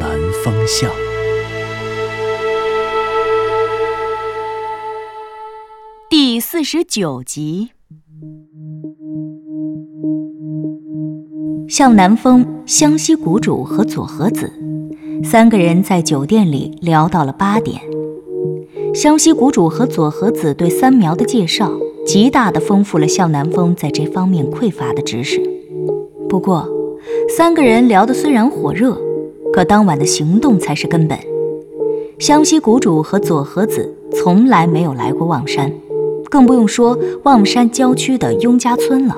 南风向》第四十九集。向南风、湘西谷主和佐和子三个人在酒店里聊到了八点。湘西谷主和佐和子对三苗的介绍，极大的丰富了向南风在这方面匮乏的知识。不过，三个人聊得虽然火热，可当晚的行动才是根本。湘西谷主和左和子从来没有来过望山，更不用说望山郊区的雍家村了。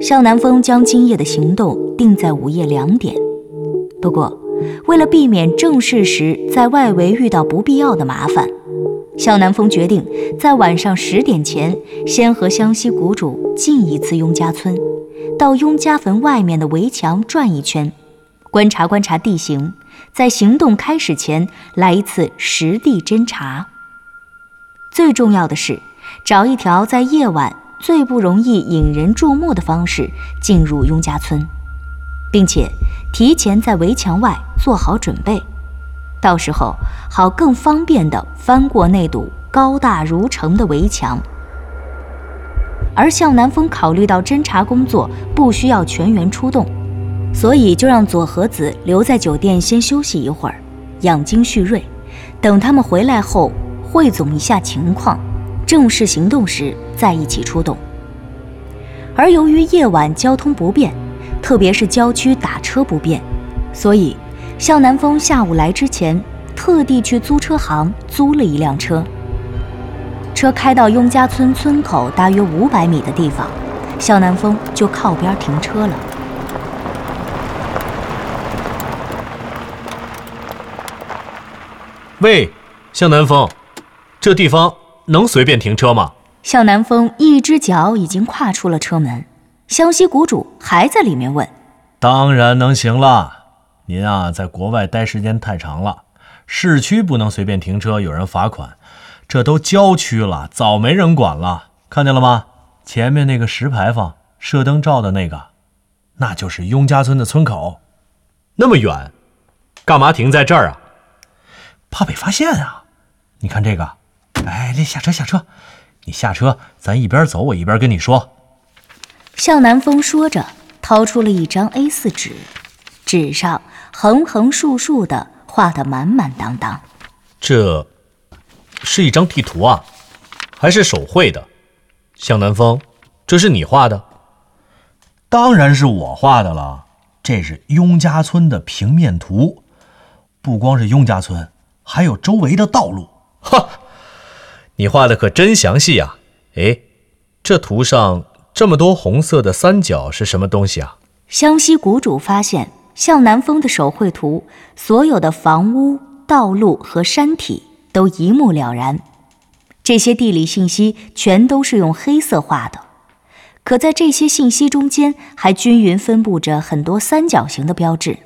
向南风将今夜的行动定在午夜两点。不过，为了避免正事时在外围遇到不必要的麻烦，向南风决定在晚上十点前先和湘西谷主进一次雍家村，到雍家坟外面的围墙转一圈，观察观察地形，在行动开始前来一次实地侦查。最重要的是，找一条在夜晚。最不容易引人注目的方式进入雍家村，并且提前在围墙外做好准备，到时候好更方便地翻过那堵高大如城的围墙。而向南风考虑到侦查工作不需要全员出动，所以就让左和子留在酒店先休息一会儿，养精蓄锐，等他们回来后汇总一下情况。正式行动时再一起出动。而由于夜晚交通不便，特别是郊区打车不便，所以向南风下午来之前特地去租车行租了一辆车。车开到雍家村村口大约五百米的地方，向南风就靠边停车了。喂，向南风，这地方。能随便停车吗？向南风一只脚已经跨出了车门，湘西谷主还在里面问：“当然能行了。您啊，在国外待时间太长了，市区不能随便停车，有人罚款。这都郊区了，早没人管了。看见了吗？前面那个石牌坊，射灯照的那个，那就是雍家村的村口。那么远，干嘛停在这儿啊？怕被发现啊！你看这个。”哎，那下车下车，你下车，咱一边走，我一边跟你说。向南风说着，掏出了一张 A4 纸，纸上横横竖竖的画得满满当当。这是一张地图啊，还是手绘的？向南风，这是你画的？当然是我画的了。这是雍家村的平面图，不光是雍家村，还有周围的道路。哈。你画的可真详细呀！哎，这图上这么多红色的三角是什么东西啊？湘西谷主发现向南风的手绘图，所有的房屋、道路和山体都一目了然，这些地理信息全都是用黑色画的。可在这些信息中间，还均匀分布着很多三角形的标志，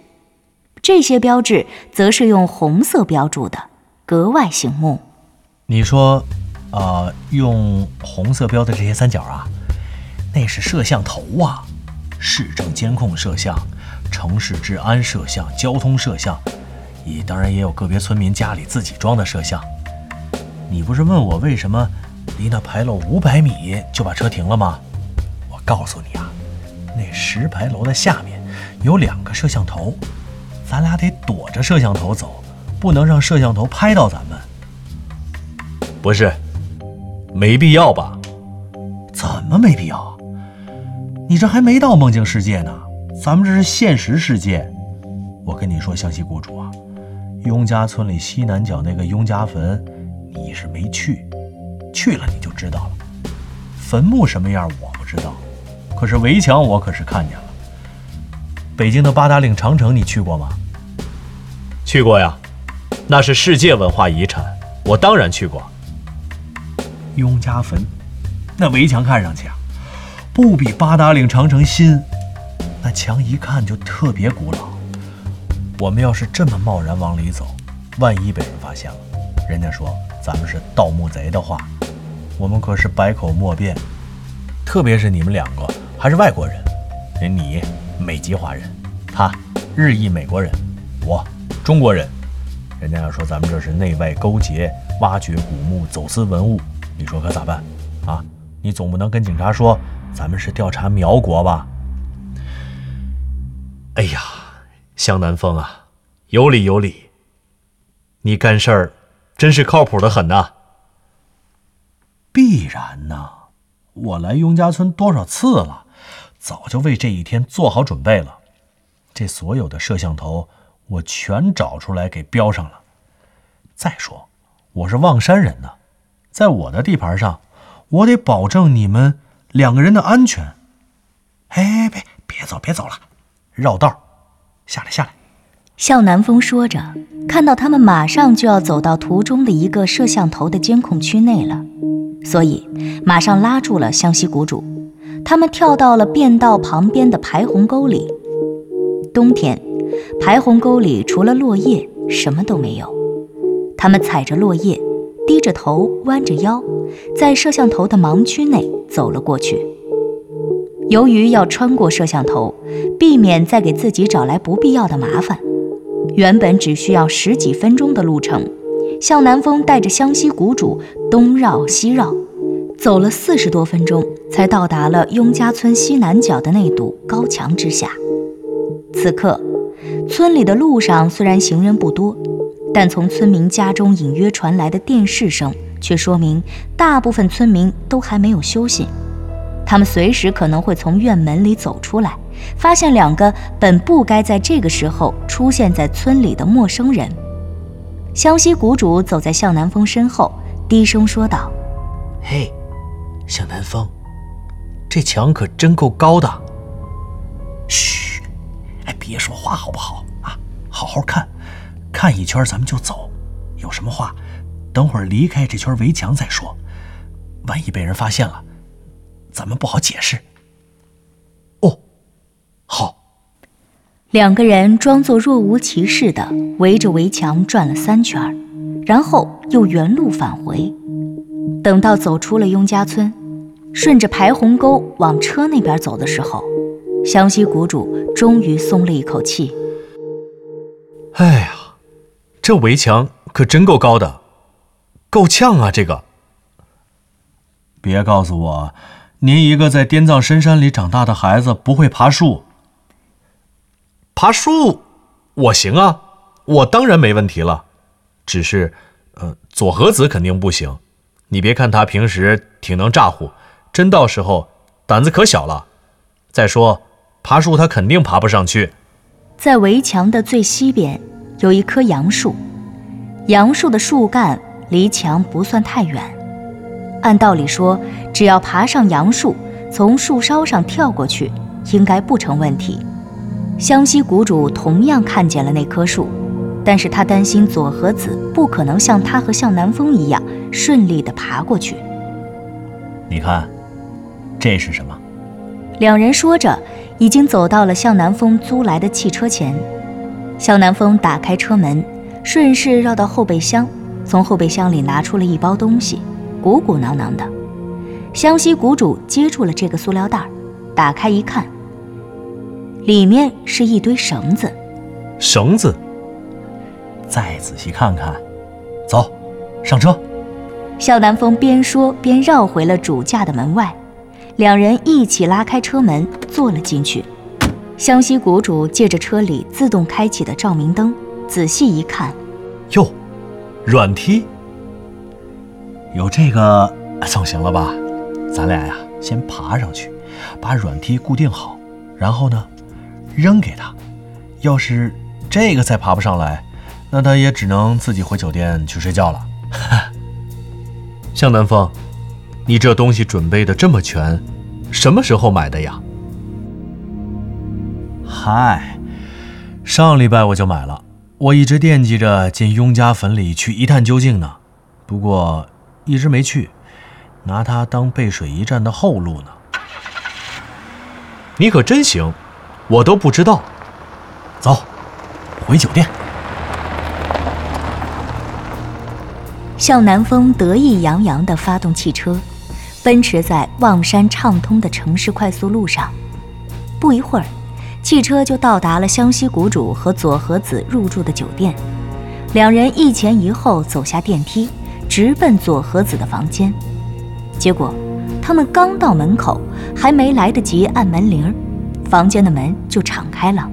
这些标志则是用红色标注的，格外醒目。你说。呃，用红色标的这些三角啊，那是摄像头啊，市政监控摄像、城市治安摄像、交通摄像，也当然也有个别村民家里自己装的摄像。你不是问我为什么离那牌楼五百米就把车停了吗？我告诉你啊，那石牌楼的下面有两个摄像头，咱俩得躲着摄像头走，不能让摄像头拍到咱们。不是。没必要吧？怎么没必要？你这还没到梦境世界呢，咱们这是现实世界。我跟你说，湘西谷主啊，雍家村里西南角那个雍家坟，你是没去，去了你就知道了。坟墓什么样我不知道，可是围墙我可是看见了。北京的八达岭长城你去过吗？去过呀，那是世界文化遗产，我当然去过。雍家坟，那围墙看上去啊，不比八达岭长城新。那墙一看就特别古老。我们要是这么贸然往里走，万一被人发现了，人家说咱们是盗墓贼的话，我们可是百口莫辩。特别是你们两个还是外国人，人你美籍华人，他日裔美国人，我中国人，人家要说咱们这是内外勾结，挖掘古墓，走私文物，你说可咋办？啊，你总不能跟警察说咱们是调查苗国吧？哎呀，向南风啊，有理有理。你干事儿真是靠谱的很呐。必然呐，我来雍家村多少次了，早就为这一天做好准备了。这所有的摄像头我全找出来给标上了。再说，我是望山人呢，在我的地盘上，我得保证你们两个人的安全。哎，别别走，别走了。绕道，下来下来。向南风说着，看到他们马上就要走到途中的一个摄像头的监控区内了，所以马上拉住了湘西谷主。他们跳到了便道旁边的排洪沟里。冬天，排洪沟里除了落叶，什么都没有。他们踩着落叶，低着头，弯着腰，在摄像头的盲区内走了过去。由于要穿过摄像头，避免再给自己找来不必要的麻烦，原本只需要十几分钟的路程，向南风带着湘西谷主东绕西绕，走了四十多分钟，才到达了雍家村西南角的那堵高墙之下。此刻，村里的路上虽然行人不多，但从村民家中隐约传来的电视声，却说明大部分村民都还没有休息。他们随时可能会从院门里走出来，发现两个本不该在这个时候出现在村里的陌生人。湘西谷主走在向南风身后，低声说道：“嘿，向南风，这墙可真够高的。嘘，哎，别说话好不好啊？好好看，看一圈咱们就走。有什么话，等会儿离开这圈围墙再说。万一被人发现了。”咱们不好解释。哦，好。两个人装作若无其事的围着围墙转了三圈，然后又原路返回。等到走出了雍家村，顺着排洪沟往车那边走的时候，湘西谷主终于松了一口气。哎呀，这围墙可真够高的，够呛啊！这个，别告诉我。您一个在滇藏深山里长大的孩子不会爬树？爬树，我行啊，我当然没问题了。只是，呃，左和子肯定不行。你别看他平时挺能咋呼，真到时候胆子可小了。再说，爬树他肯定爬不上去。在围墙的最西边有一棵杨树，杨树的树干离墙不算太远。按道理说，只要爬上杨树，从树梢上跳过去，应该不成问题。湘西谷主同样看见了那棵树，但是他担心左和子不可能像他和向南风一样顺利地爬过去。你看，这是什么？两人说着，已经走到了向南风租来的汽车前。向南风打开车门，顺势绕到后备箱，从后备箱里拿出了一包东西。鼓鼓囊囊的，湘西谷主接住了这个塑料袋，打开一看，里面是一堆绳子。绳子，再仔细看看，走，上车。向南风边说边绕回了主驾的门外，两人一起拉开车门坐了进去。湘西谷主借着车里自动开启的照明灯，仔细一看，哟，软梯。有这个总行了吧？咱俩呀，先爬上去，把软梯固定好，然后呢，扔给他。要是这个再爬不上来，那他也只能自己回酒店去睡觉了。向南风，你这东西准备的这么全，什么时候买的呀？嗨，上礼拜我就买了，我一直惦记着进雍家坟里去一探究竟呢，不过一直没去，拿它当背水一战的后路呢。你可真行，我都不知道。走，回酒店。向南风得意洋洋地发动汽车，奔驰在望山畅通的城市快速路上。不一会儿，汽车就到达了湘西谷主和左和子入住的酒店。两人一前一后走下电梯，直奔左和子的房间。结果，他们刚到门口，还没来得及按门铃，房间的门就敞开了。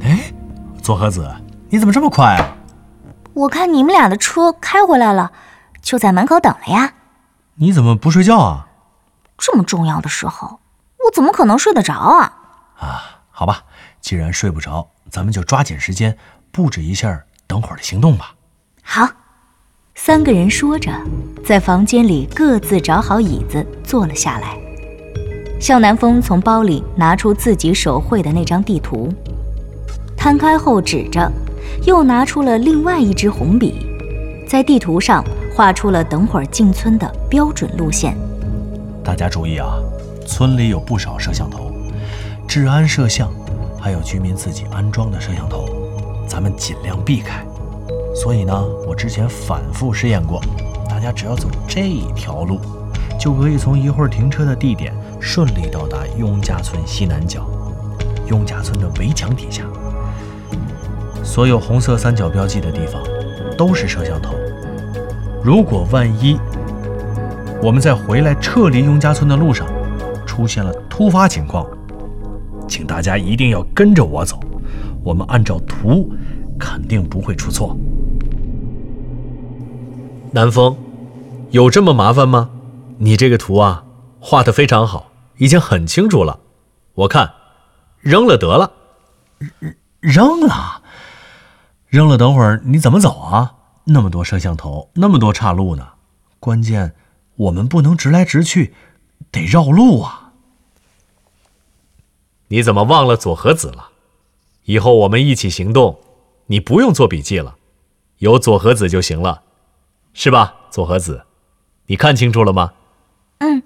哎，左和子，你怎么这么快啊？我看你们俩的车开回来了，就在门口等了呀。你怎么不睡觉啊？这么重要的时候，我怎么可能睡得着啊？啊，好吧，既然睡不着，咱们就抓紧时间布置一下等会儿的行动吧。好，三个人说着，在房间里各自找好椅子坐了下来。向南风从包里拿出自己手绘的那张地图，摊开后指着。又拿出了另外一支红笔，在地图上画出了等会儿进村的标准路线。大家注意啊，村里有不少摄像头，治安摄像，还有居民自己安装的摄像头，咱们尽量避开。所以呢，我之前反复试验过，大家只要走这条路，就可以从一会儿停车的地点顺利到达雍家村西南角，雍家村的围墙底下。所有红色三角标记的地方都是摄像头。如果万一我们在回来撤离雍家村的路上出现了突发情况，请大家一定要跟着我走。我们按照图，肯定不会出错。南风，有这么麻烦吗？你这个图啊，画得非常好，已经很清楚了。我看，扔了得了。扔了。扔了，等会儿你怎么走啊？那么多摄像头，那么多岔路呢。关键我们不能直来直去，得绕路啊。你怎么忘了佐和子了？以后我们一起行动，你不用做笔记了，有佐和子就行了，是吧？佐和子，你看清楚了吗？嗯，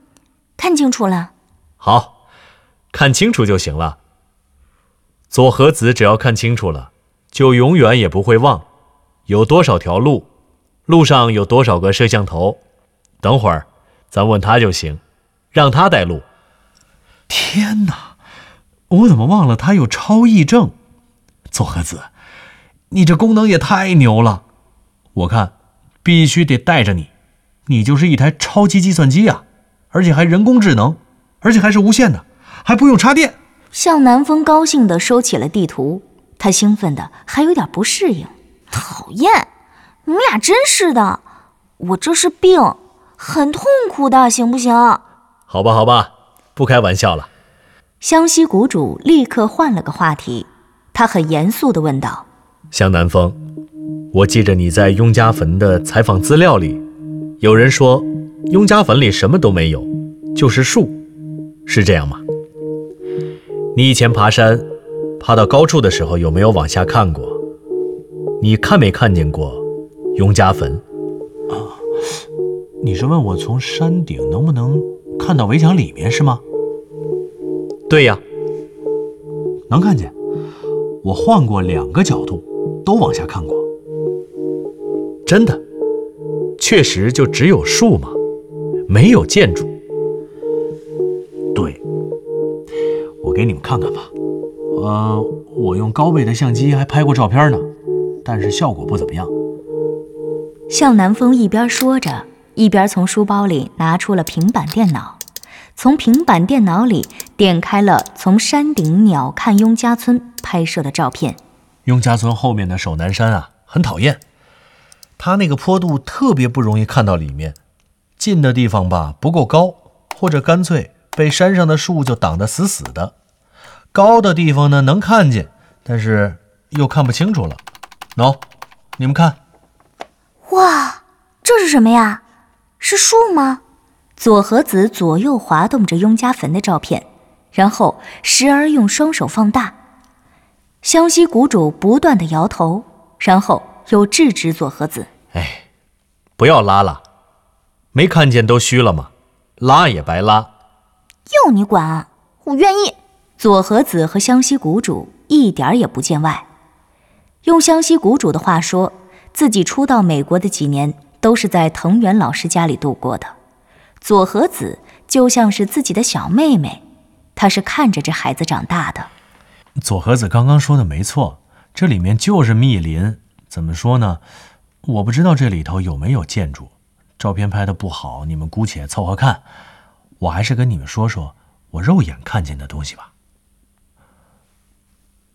看清楚了。好，看清楚就行了。佐和子只要看清楚了。就永远也不会忘，有多少条路，路上有多少个摄像头。等会儿，咱问他就行，让他带路。天哪，我怎么忘了他有超忆症？左和子，你这功能也太牛了！我看必须得带着你，你就是一台超级计算机啊，而且还人工智能，而且还是无线的，还不用插电。向南风高兴地收起了地图。他兴奋的还有点不适应，讨厌！你们俩真是的，我这是病，很痛苦的，行不行？好吧，好吧，不开玩笑了。湘西谷主立刻换了个话题，他很严肃地问道：“向南风，我记着你在雍家坟的采访资料里，有人说雍家坟里什么都没有，就是树，是这样吗？你以前爬山。”爬到高处的时候，有没有往下看过？你看没看见过雍家坟？啊，你是问我从山顶能不能看到围墙里面是吗？对呀，能看见。我换过两个角度，都往下看过。真的，确实就只有树嘛？没有建筑。对，我给你们看看吧。呃，我用高倍的相机还拍过照片呢，但是效果不怎么样。向南风一边说着，一边从书包里拿出了平板电脑，从平板电脑里点开了从山顶鸟瞰雍家村拍摄的照片。雍家村后面的守南山啊，很讨厌，它那个坡度特别不容易看到里面，近的地方吧不够高，或者干脆被山上的树就挡得死死的。高的地方呢能看见，但是又看不清楚了。喏，你们看，哇，这是什么呀？是树吗？左和子左右滑动着雍家坟的照片，然后时而用双手放大。湘西谷主不断的摇头，然后又制止左和子：“哎，不要拉了，没看见都虚了吗？拉也白拉。要你管，我愿意。”佐和子和湘西谷主一点儿也不见外。用湘西谷主的话说，自己初到美国的几年都是在藤原老师家里度过的。佐和子就像是自己的小妹妹，他是看着这孩子长大的。佐和子刚刚说的没错，这里面就是密林。怎么说呢？我不知道这里头有没有建筑，照片拍的不好，你们姑且凑合看。我还是跟你们说说我肉眼看见的东西吧。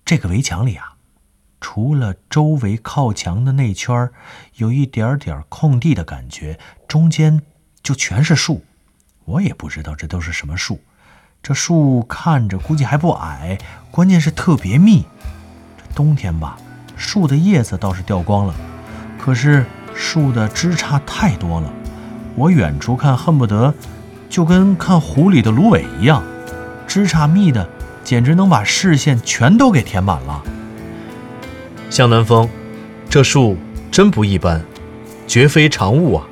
这个围墙里啊，除了周围靠墙的那圈有一点点空地的感觉，中间就全是树。我也不知道这都是什么树。这树看着估计还不矮，关键是特别密。这冬天吧，树的叶子倒是掉光了，可是树的枝杈太多了，我远处看恨不得就跟看湖里的芦苇一样，枝杈密的。简直能把视线全都给填满了。向南风，这树真不一般，绝非常物啊！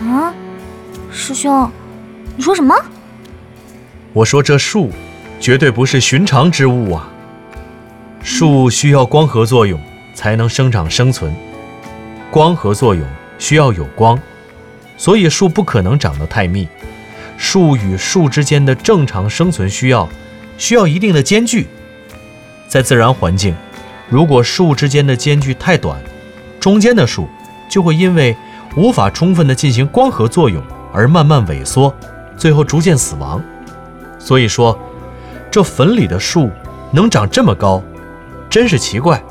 啊，师兄，你说什么？我说这树绝对不是寻常之物啊！树需要光合作用才能生长生存，光合作用需要有光，所以树不可能长得太密。树与树之间的正常生存需要。需要一定的间距，在自然环境，如果树之间的间距太短，中间的树就会因为无法充分的进行光合作用而慢慢萎缩，最后逐渐死亡。所以说，这坟里的树能长这么高，真是奇怪。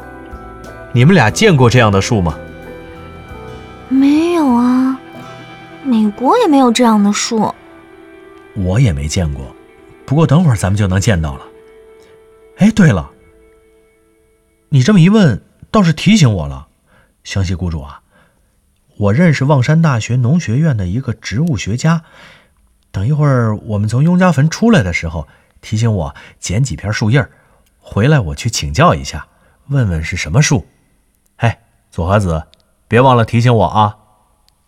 你们俩见过这样的树吗？没有啊，美国也没有这样的树。我也没见过。不过等会儿咱们就能见到了。哎，对了，你这么一问，倒是提醒我了，湘西雇主啊，我认识望山大学农学院的一个植物学家。等一会儿我们从雍家坟出来的时候，提醒我捡几片树叶儿，回来我去请教一下，问问是什么树。哎，左和子，别忘了提醒我啊。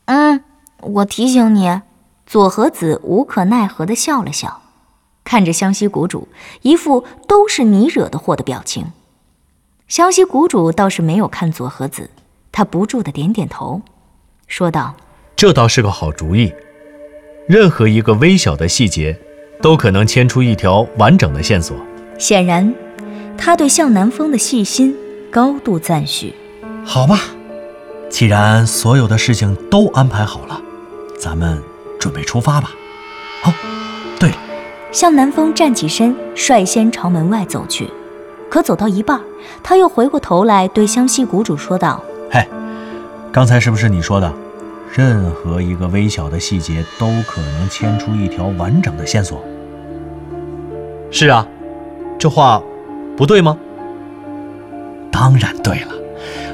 嗯，我提醒你。左和子无可奈何地笑了笑。看着湘西谷主一副都是你惹的祸的表情，湘西谷主倒是没有看佐和子，他不住的点点头，说道：“这倒是个好主意，任何一个微小的细节，都可能牵出一条完整的线索。”显然，他对向南风的细心高度赞许。好吧，既然所有的事情都安排好了，咱们准备出发吧。哦，对了。向南风站起身，率先朝门外走去。可走到一半，他又回过头来对湘西谷主说道：“嘿，刚才是不是你说的？任何一个微小的细节都可能牵出一条完整的线索。”“是啊，这话不对吗？”“当然对了。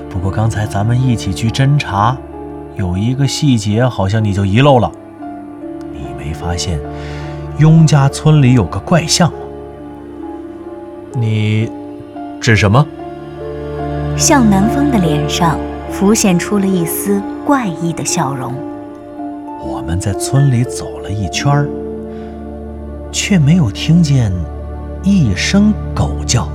不过刚才咱们一起去侦查，有一个细节好像你就遗漏了。你没发现？”雍家村里有个怪象吗？你指什么？向南风的脸上浮现出了一丝怪异的笑容。我们在村里走了一圈却没有听见一声狗叫。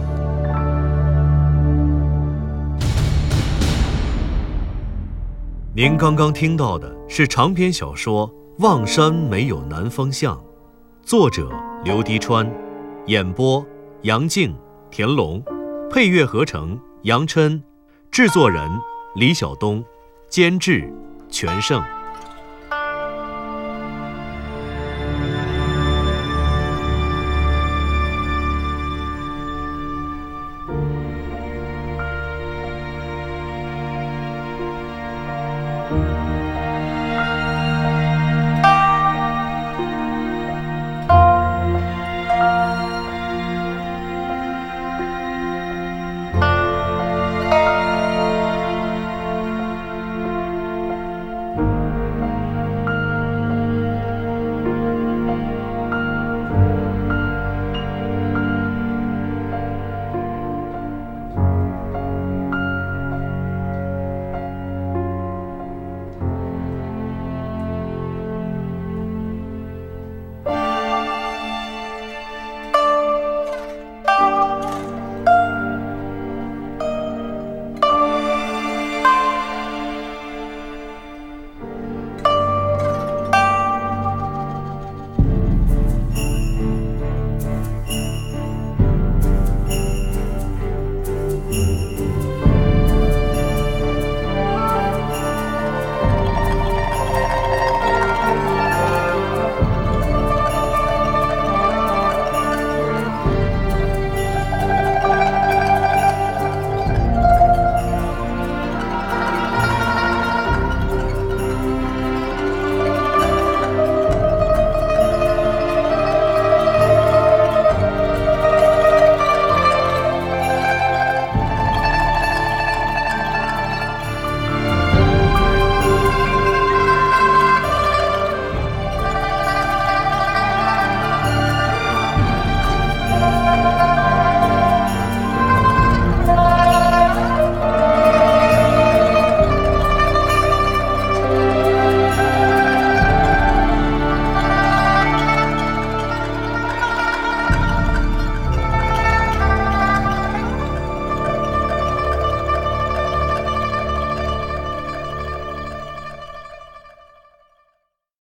您刚刚听到的是长篇小说《望山没有南方向》。作者刘迪川，演播杨静、田龙，配乐合成杨琛，制作人李晓东，监制全胜。